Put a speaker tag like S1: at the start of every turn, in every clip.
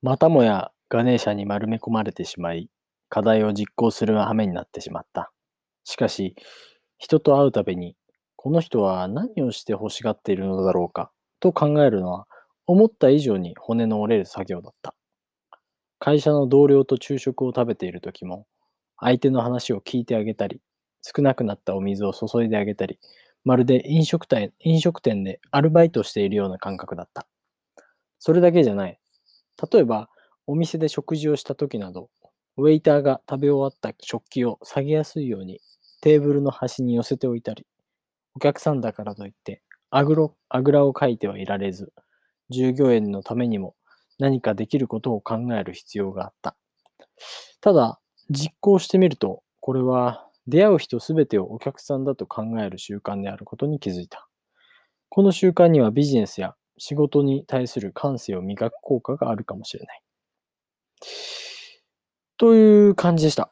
S1: またもやガネーシャに丸め込まれてしまい、課題を実行する羽目になってしまった。しかし、人と会うたびに、この人は何をして欲しがっているのだろうか、と考えるのは、思った以上に骨の折れる作業だった。会社の同僚と昼食を食べている時も、相手の話を聞いてあげたり、少なくなったお水を注いであげたり、まるで飲食店飲食店でアルバイトしているような感覚だった。それだけじゃない。例えば、お店で食事をした時など、ウェイターが食べ終わった食器を下げやすいようにテーブルの端に寄せておいたり、お客さんだからといってあぐろあぐらをかいてはいられず、従業員のためにも何かできることを考える必要があった。ただ、実行してみると、これは出会う人すべてをお客さんだと考える習慣であることに気づいた。この習慣にはビジネスや仕事に対する感性を磨く効果があるかもしれない。という感じでした。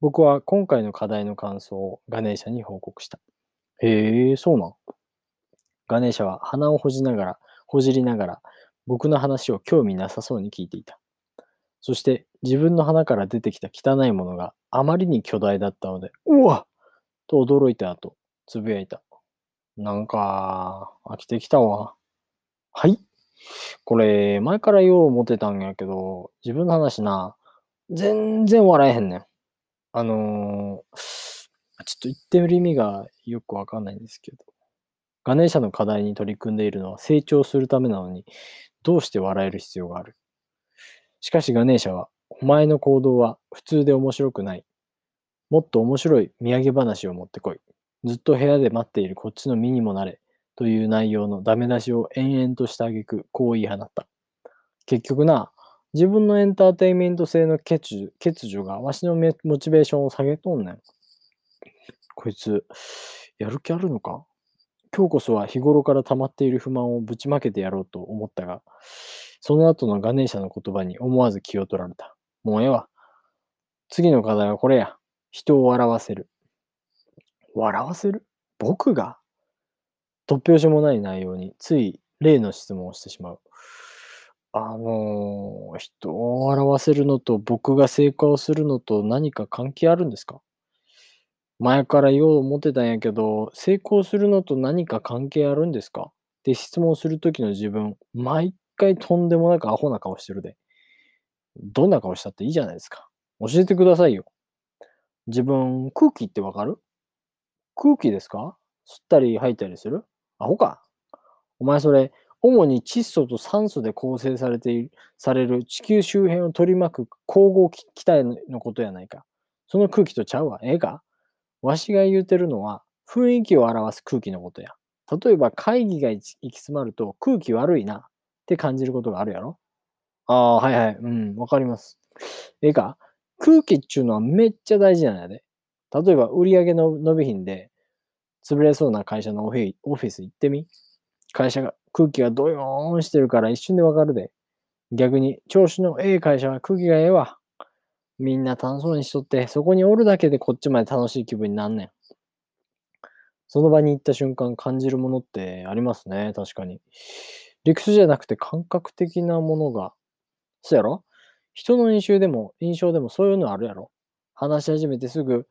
S1: 僕は今回の課題の感想をガネーシャに報告した。へえ、そうなん。ガネーシャは鼻をほじながら、ほじりながら、僕の話を興味なさそうに聞いていた。そして自分の鼻から出てきた汚いものがあまりに巨大だったので、うわと驚いた後、つぶやいた。なんか、飽きてきたわ。はいこれ、前からよう思ってたんやけど、自分の話な、全然笑えへんねん。あのー、ちょっと言ってる意味がよくわかんないんですけど、ガネーシャの課題に取り組んでいるのは成長するためなのに、どうして笑える必要がある？しかしガネーシャは、お前の行動は普通で面白くない。もっと面白い土産話を持ってこい。ずっと部屋で待っているこっちの身にもなれ。という内容のダメ出しを延々としてあげく、こう言い放った。結局な、自分のエンターテインメント性の欠如欠如がわしのモチベーションを下げとんねん。こいつ、やる気あるのか？今日こそは日頃から溜まっている不満をぶちまけてやろうと思ったが、その後のガネーシャの言葉に思わず気を取られた。もうええわ。次の課題はこれや。人を笑わせる。笑わせる？僕が？突拍子もない内容につい例の質問をしてしまう。あのー、人を笑わせるのと僕が成功するのと何か関係あるんですか？前から言おう思ってたんやけど、成功するのと何か関係あるんですか？って質問するときの自分、毎回とんでもなくアホな顔してるで。どんな顔したっていいじゃないですか。教えてくださいよ。自分、空気ってわかる？空気ですか？吸ったり吐いたりする？アホか。お前それ、主に窒素と酸素で構成されている、される地球周辺を取り巻く光合気体のことやないか。その空気とちゃうわ。ええかわしが言うてるのは、雰囲気を表す空気のことや。例えば会議が行き詰まると空気悪いなって感じることがあるやろああ、はいはい。うん、わかります。ええか空気っちゅうのはめっちゃ大事なんやで。例えば売り上げの伸びひんで、潰れそうな会社のオフィオフィス行ってみ？会社が空気がドヨーンしてるから一瞬でわかるで。逆に調子のええ会社は空気がええわ。みんな楽しそうにしとって、そこにおるだけでこっちまで楽しい気分になんねん。その場に行った瞬間感じるものってありますね。確かに。理屈じゃなくて感覚的なものが。そうやろ？人の印象でも、印象でもそういうのあるやろ？話し始めてすぐ、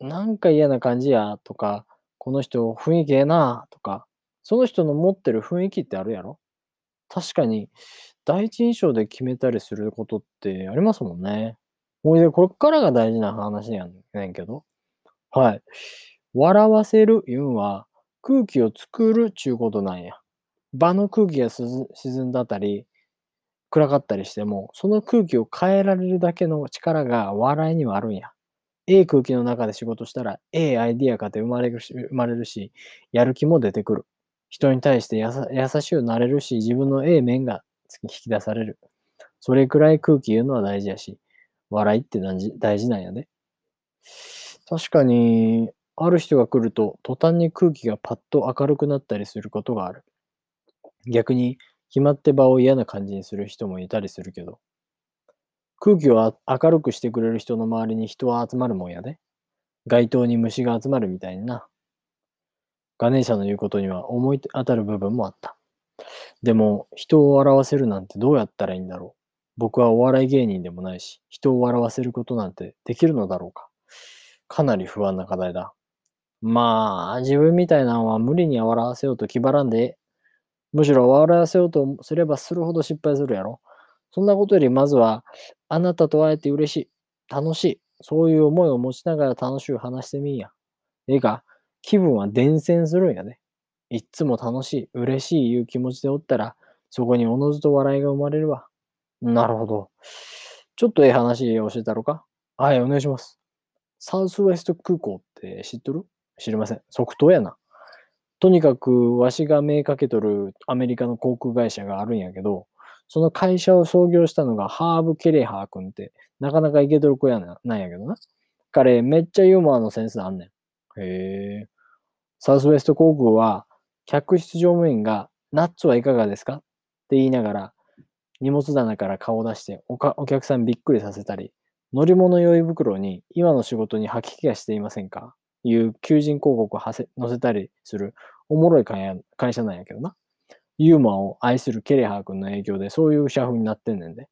S1: なんか嫌な感じやとか、この人雰囲気ええなとか、その人の持ってる雰囲気ってあるやろ？確かに、第一印象で決めたりすることってありますもんね。ほいで、こっからが大事な話やねんけど。はい。笑わせるいうんは、空気を作るちゅうことなんや。場の空気が沈んだったり、暗かったりしても、その空気を変えられるだけの力が笑いにはあるんや。ええ空気の中で仕事したら、ええアイディアがて生まれるし、生まれるし、やる気も出てくる。人に対して優しくなれるし、自分のええ面が引き出される。それくらい空気言うのは大事やし、笑いって大事大事なんやね。確かに、ある人が来ると、途端に空気がパッと明るくなったりすることがある。逆に、決まって場を嫌な感じにする人もいたりするけど、空気を明るくしてくれる人の周りに人は集まるもんやで。街灯に虫が集まるみたいにな。ガネーシャの言うことには思い当たる部分もあった。でも、人を笑わせるなんてどうやったらいいんだろう僕はお笑い芸人でもないし、人を笑わせることなんてできるのだろうか。かなり不安な課題だ。まあ、自分みたいなのは無理に笑わせようと気張らんで、むしろ笑わせようとすればするほど失敗するやろ。そんなことよりまずは、あなたと会えて嬉しい、楽しい、そういう思いを持ちながら楽しく話してみんや。ええか、気分は伝染するんやで。いっつも楽しい、嬉しいいう気持ちでおったら、そこにおのずと笑いが生まれるわ。なるほど。ちょっとええ話教えたろか？はい、お願いします。サウスウェスト空港って知っとる？知りません。即答やな。とにかく、わしが目かけとるアメリカの航空会社があるんやけど、その会社を創業したのがハーブ・ケレハー君って、なかなかイケとる子やななんやけどな。彼、めっちゃユーモアのセンスあんねん。へえ。サウスウェスト航空は、客室乗務員が、ナッツはいかがですか？って言いながら、荷物棚から顔を出してお客さんびっくりさせたり、乗り物用意袋に今の仕事に吐き気がしていませんか？いう求人広告を載せたりするおもろい会社なんやけどな。ユーモアを愛するケレハー君の影響でそういう社風になってんねんで。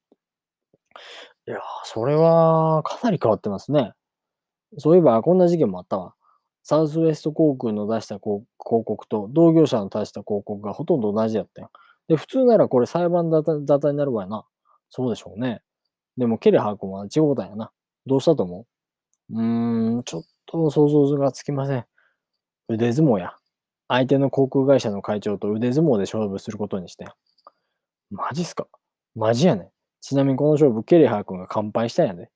S1: いやそれはかなり変わってますね。そういえばこんな事件もあったわ。サウスウェスト航空の出した広告と同業者の出した広告がほとんど同じやったよ。で、普通ならこれ裁判沙汰になるわやな。そうでしょうね。でもケレハー君は違うたんやな。どうしたと思う？うーん、ちょっと想像がつきません。腕相撲や。相手の航空会社の会長と腕相撲で勝負することにして。マジっすか？マジやね。ちなみにこの勝負、ケレハー君が乾杯したんやで。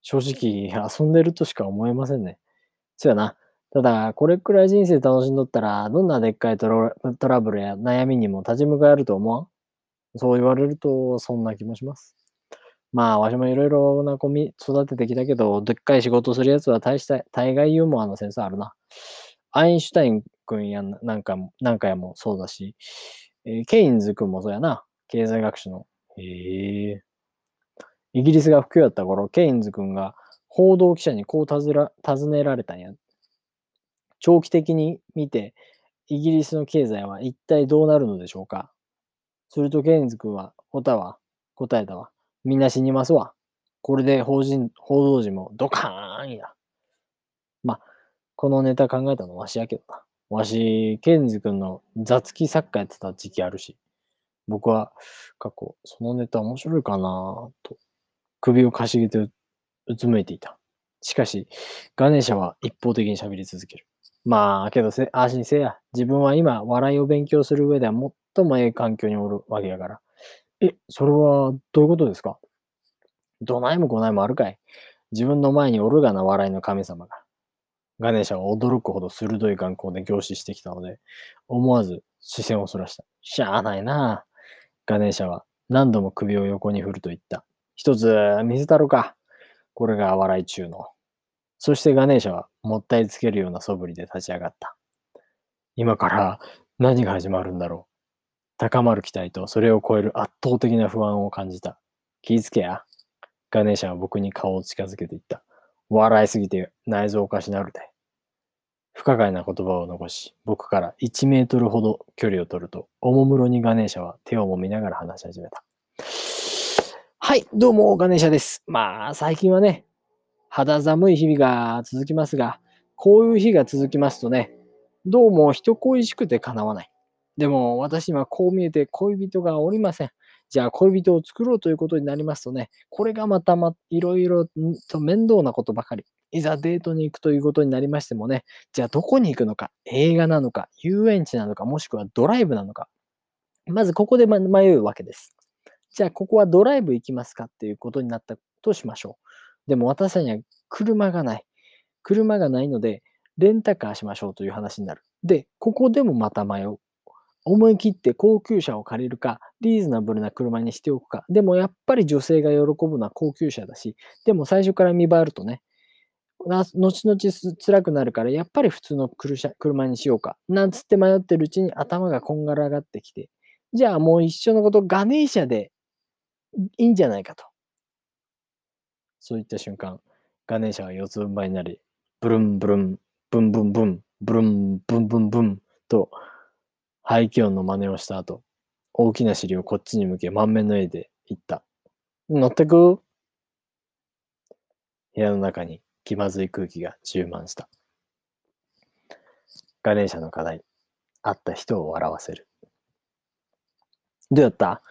S1: 正直、遊んでるとしか思えませんね。そうやな。ただ、これくらい人生楽しんどったら、どんなでっかいトラブルや悩みにも立ち向かえると思わん？そう言われると、そんな気もします。まあ、わしもいろいろな子み育ててきたけど、でっかい仕事するやつは大した、大概ユーモアのセンスあるな。アインシュタイン君やなんかも、なんかやもそうだし、えー、ケインズ君もそうやな。経済学者の。へえ。イギリスが不況やった頃、ケインズ君が報道記者にこう尋ねられたんや。長期的に見て、イギリスの経済は一体どうなるのでしょうかするとケインズ君は、答えは、答えたわ。みんな死にますわ。これで法人、報道陣もドカーンや。まあ、このネタ考えたのわしやけどな。わし、ケンズ君の雑記作家やってた時期あるし、僕は過去、そのネタ面白いかなと、首をかしげてうつむいていた。しかし、ガネーシャは一方的に喋り続ける。まあ、けどせ、安心せや。自分は今、笑いを勉強する上では最もええ環境におるわけやから。え、それはどういうことですか？どないもこないもあるかい自分の前におるがな笑いの神様が。ガネーシャは驚くほど鋭い眼光で凝視してきたので、思わず視線をそらした。しゃあないなガネーシャは何度も首を横に振ると言った。一つ見せたろか。これが笑い中の。そしてガネーシャはもったいつけるような素振りで立ち上がった。今から何が始まるんだろう。高まる期待とそれを超える圧倒的な不安を感じた。気ぃつけや。ガネーシャは僕に顔を近づけていった。笑いすぎて内臓おかしなるで。不可解な言葉を残し、僕から1メートルほど距離を取ると、おもむろにガネーシャは手を揉みながら話し始めた。はい、どうも、ガネーシャです。まあ、最近はね、肌寒い日々が続きますが、こういう日が続きますとね、どうも人恋しくて叶わない。でも私にはこう見えて恋人がおりません。じゃあ恋人を作ろうということになりますとね、これがまたまいろいろと面倒なことばかり。いざデートに行くということになりましてもね、じゃあどこに行くのか、映画なのか、遊園地なのか、もしくはドライブなのか。まずここで迷うわけです。じゃあここはドライブ行きますかっていうことになったとしましょう。でも私たちには車がない。車がないので、レンタカーしましょうという話になる。で、ここでもまた迷う。思い切って高級車を借りるか、リーズナブルな車にしておくか。でもやっぱり女性が喜ぶのは高級車だし、でも最初から見栄えるとね、後々辛くなるから、やっぱり普通の車にしようか。なんつって迷ってるうちに頭がこんがらがってきて、じゃあもう一緒のことガネーシャでいいんじゃないかと。そういった瞬間、ガネーシャは四つん這いになり、ブルンブルン、ブンブンブン、ブルンブンブンブンと排気音の真似をした後、大きな尻をこっちに向け満面の絵で言った。乗ってく？部屋の中に気まずい空気が充満した。ガネーシャの課題。会った人を笑わせる。どうやった？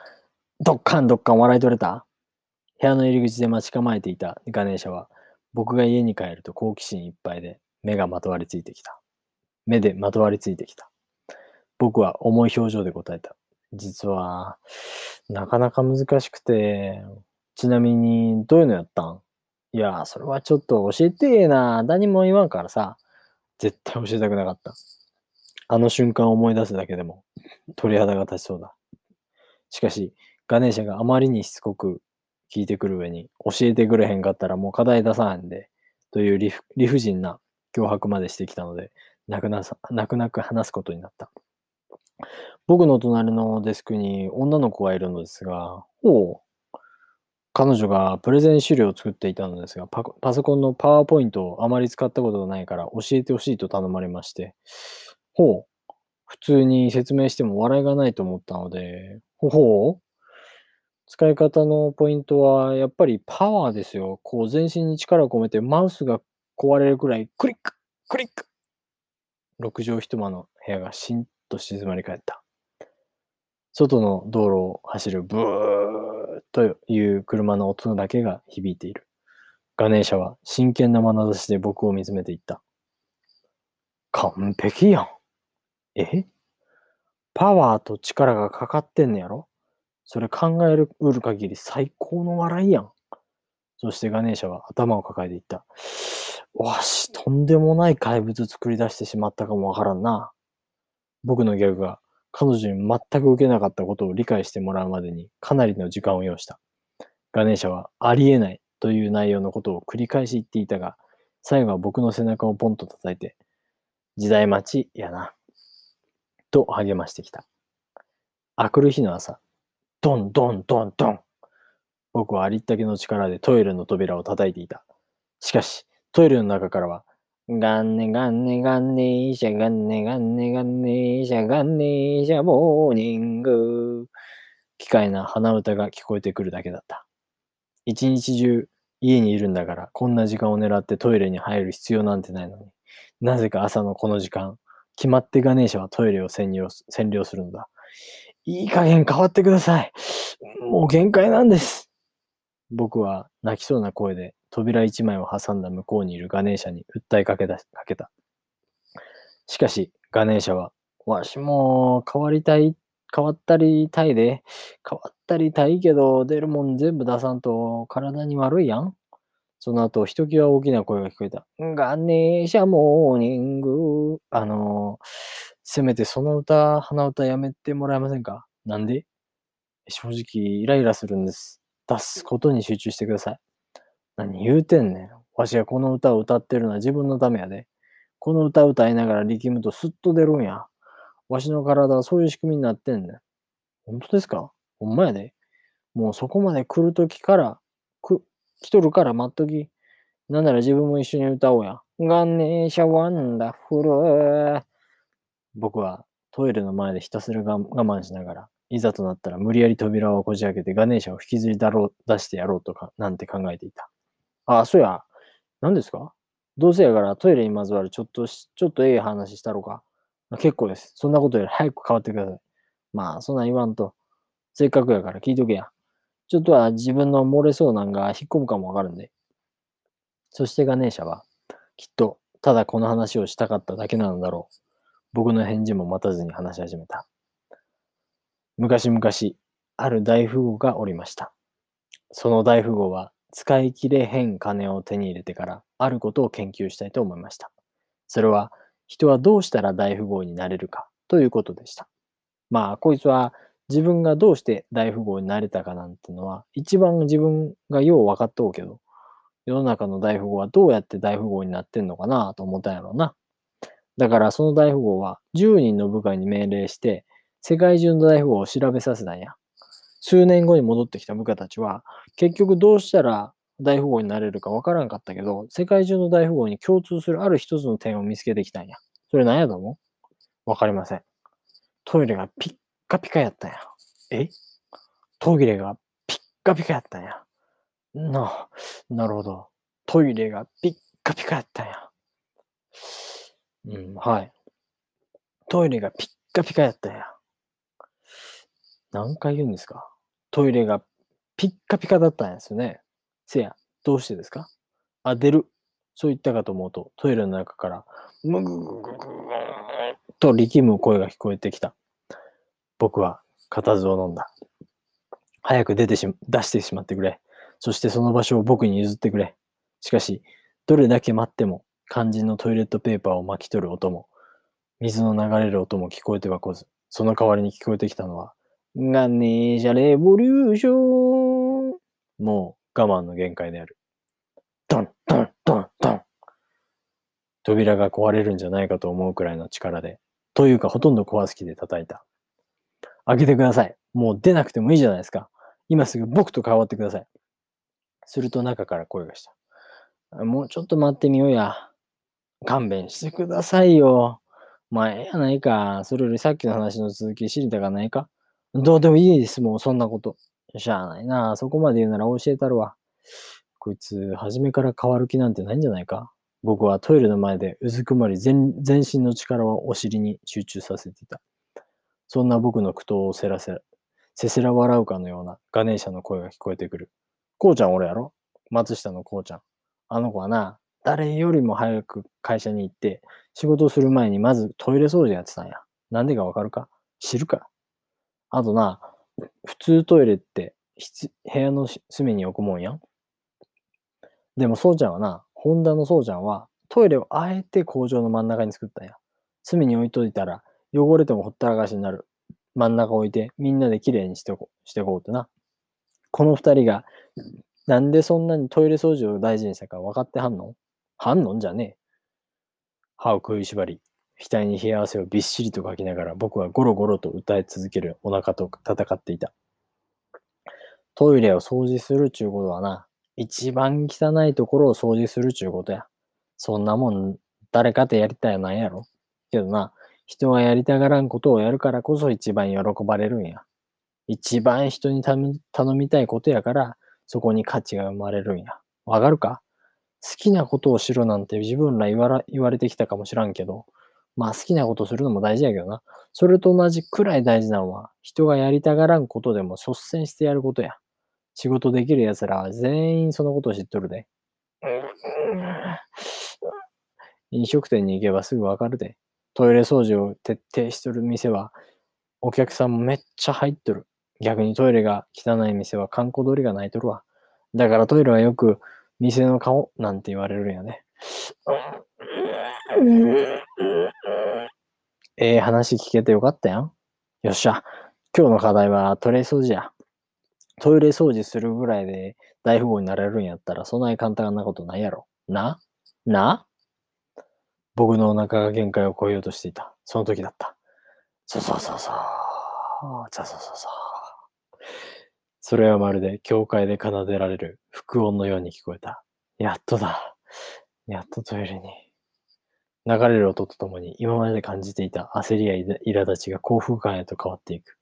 S1: どっかんどっかん笑い取れた？部屋の入り口で待ち構えていたガネーシャは、僕が家に帰ると好奇心いっぱいで目がまとわりついてきた。目でまとわりついてきた。僕は重い表情で答えた。実は、なかなか難しくて、ちなみに、どういうのやったん？いや、それはちょっと教えてえな。何も言わんからさ。絶対教えたくなかった。あの瞬間を思い出すだけでも鳥肌が立ちそうだ。しかし、ガネーシャがあまりにしつこく聞いてくる上に、教えてくれへんかったらもう課題出さへんで、という理不尽な脅迫までしてきたので、泣く泣く話すことになった。僕の隣のデスクに女の子がいるのですが、ほう。彼女がプレゼン資料を作っていたのですがパ、ソコンのパワーポイントをあまり使ったことがないから教えてほしいと頼まれまして、ほう。普通に説明しても笑いがないと思ったので、ほほう使い方のポイントは、やっぱりパワーですよ。こう、全身に力を込めて、マウスが壊れるくらい、クリッククリック六畳一間の部屋がしんと静まり返った。外の道路を走るブーという車の音だけが響いている。ガネーシャは真剣な眼差しで僕を見つめていった。完璧やん。え？パワーと力がかかってんねやろ？それ考えるうる限り最高の笑いやん。そしてガネーシャは頭を抱えていった。わし、とんでもない怪物作り出してしまったかもわからんな。僕のギャグが彼女に全く受けなかったことを理解してもらうまでにかなりの時間を要した。ガネーシャはありえないという内容のことを繰り返し言っていたが、最後は僕の背中をポンと叩いて、時代待ちやな。と励ましてきた。あくる日の朝、ドンドンドンドン。僕はありったけの力でトイレの扉を叩いていた。しかし、トイレの中からは、ガンネガンネガンネシャガンネガンネガンネシャガンネシャモーニング。機械な鼻歌が聞こえてくるだけだった。一日中家にいるんだからこんな時間を狙ってトイレに入る必要なんてないのに。なぜか朝のこの時間、決まってガネーシャはトイレを占領占領するのだ。いい加減変わってください。もう限界なんです。僕は泣きそうな声で扉一枚を挟んだ向こうにいるガネーシャに訴えかけかけた。しかし、ガネーシャは、わしも変わりたい、変わったりたいで、変わったりたいけど、出るもん全部出さんと体に悪いやん？その後、ひときわ大きな声が聞こえた。ガネーシャモーニング。あのせめてその歌、鼻歌やめてもらえませんか？なんで？正直、イライラするんです。出すことに集中してください。何言うてんねん。わしがこの歌を歌ってるのは自分のためやで。この歌を歌いながら力むとスッと出るんや。わしの体はそういう仕組みになってんねん。本当ですか？ほんまやで。もうそこまで来るときから、く、来とるから待っとき。なんなら自分も一緒に歌おうや。ガネーシャワンダフル。僕はトイレの前でひたすら我慢しながら、いざとなったら無理やり扉をこじ開けてガネーシャを引きずりだろう出してやろうとか、なんて考えていた。あ、そうや。何ですか？どうせやからトイレにまずわるちょっとしちょっとええ話したろか。結構です。そんなことより早く変わってください。まあ、そんな言わんと。せっかくやから聞いとけや。ちょっとは自分の漏れそうなんが引っ込むかもわかるんで。そしてガネーシャは、きっと、ただこの話をしたかっただけなのだろう。僕の返事も待たずに話し始めた。昔々、ある大富豪がおりました。その大富豪は使い切れへん金を手に入れてからあることを研究したいと思いました。それは人はどうしたら大富豪になれるかということでした。まあ、こいつは自分がどうして大富豪になれたかなんてのは一番自分がよう分かっとうけど、世の中の大富豪はどうやって大富豪になってんのかなと思ったんやろうな。だからその大富豪は10人の部下に命令して、世界中の大富豪を調べさせたんや。数年後に戻ってきた部下たちは、結局どうしたら大富豪になれるかわからんかったけど、世界中の大富豪に共通するある一つの点を見つけてきたんや。それ何やと思う？わかりません。トイレがピッカピカやったんや。え？トイレがピッカピカやったんや。な、なるほど。トイレがピッカピカやったんや。うん、はい。トイレがピッカピカやったんや。何回言うんですか？トイレがピッカピカだったんですよね。せや、どうしてですか？あ、出る。そう言ったかと思うと、トイレの中から、むぐぐぐぐと力む声が聞こえてきた。僕は固唾を飲んだ。早く出てし、出してしまってくれ。そしてその場所を僕に譲ってくれ。しかし、どれだけ待っても、肝心のトイレットペーパーを巻き取る音も、水の流れる音も聞こえてはこず、その代わりに聞こえてきたのは、ガネージャレボリューションもう我慢の限界である。ドンドンドンドン扉が壊れるんじゃないかと思うくらいの力で、というかほとんど壊す気で叩いた。開けてください。もう出なくてもいいじゃないですか。今すぐ僕と変わってください。すると中から声がした。もうちょっと待ってみようや。勘弁してくださいよ。前やないか。それよりさっきの話の続き知りたかないかどうでもいいです、もうそんなこと。しゃあないな。そこまで言うなら教えたるわ。こいつ、初めから変わる気なんてないんじゃないか？僕はトイレの前でうずくまり全身の力をお尻に集中させていた。そんな僕の苦闘をせらせら、せせら笑うかのようなガネーシャの声が聞こえてくる。こうちゃん俺やろ？松下のこうちゃん。あの子はな、誰よりも早く会社に行って、仕事をする前にまずトイレ掃除やってたんや。なんでかわかるか？知るか？あとな、普通トイレって部屋の隅に置くもんやん。でもそうちゃんはな、ホンダのそうちゃんはトイレをあえて工場の真ん中に作ったんや。隅に置いといたら汚れてもほったらかしになる。真ん中置いてみんなできれいにしてこしてこうってな。この二人がなんでそんなにトイレ掃除を大事にしたか分かってはんの？はんのんじゃねえ。歯を食いしばり、額に冷や汗をびっしりとかきながら僕はゴロゴロと歌い続けるお腹と戦っていた。トイレを掃除するちゅうことはな、一番汚いところを掃除するちゅうことや。そんなもん誰かとやりたいないやろ。けどな、人はやりたがらんことをやるからこそ一番喜ばれるんや。一番人に頼みたいことやから、そこに価値が生まれるんや。わかるか好きなことをしろなんて自分ら言われてきたかもしらんけど、まあ好きなことするのも大事やけどな。それと同じくらい大事なのは、人がやりたがらんことでも率先してやることや。仕事できる奴らは全員そのことを知っとるで。飲食店に行けばすぐわかるで。トイレ掃除を徹底しとる店は、お客さんもめっちゃ入っとる。逆にトイレが汚い店は観光通りがないとるわ。だからトイレはよく店の顔なんて言われるんやね。ええー、話聞けてよかったやん。よっしゃ。今日の課題はトイレ掃除や。トイレ掃除するぐらいで大富豪になれるんやったらそんなに簡単なことないやろ。な？な？僕のお腹が限界を超えようとしていた。その時だった。そうそうそうそう。そうそうそうそう。それはまるで教会で奏でられる副音のように聞こえた。やっとだ。やっとトイレに。流れる音とともに今まで感じていた焦りや苛立ちが幸福感へと変わっていく。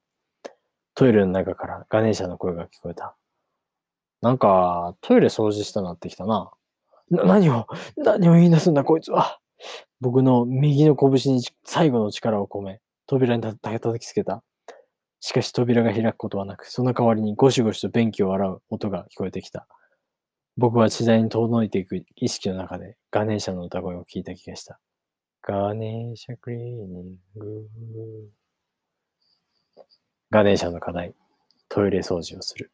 S1: トイレの中からガネーシャの声が聞こえた。なんか、トイレ掃除したなってきたな。な、何を、何を言い出すんだこいつは。僕の右の拳に最後の力を込め、扉に叩きつけた。しかし扉が開くことはなく、その代わりにゴシゴシと便器を洗う音が聞こえてきた。僕は次第に遠のいていく意識の中でガネーシャの歌声を聞いた気がした。ガネーシャクリーニング。ガネーシャの課題、トイレ掃除をする。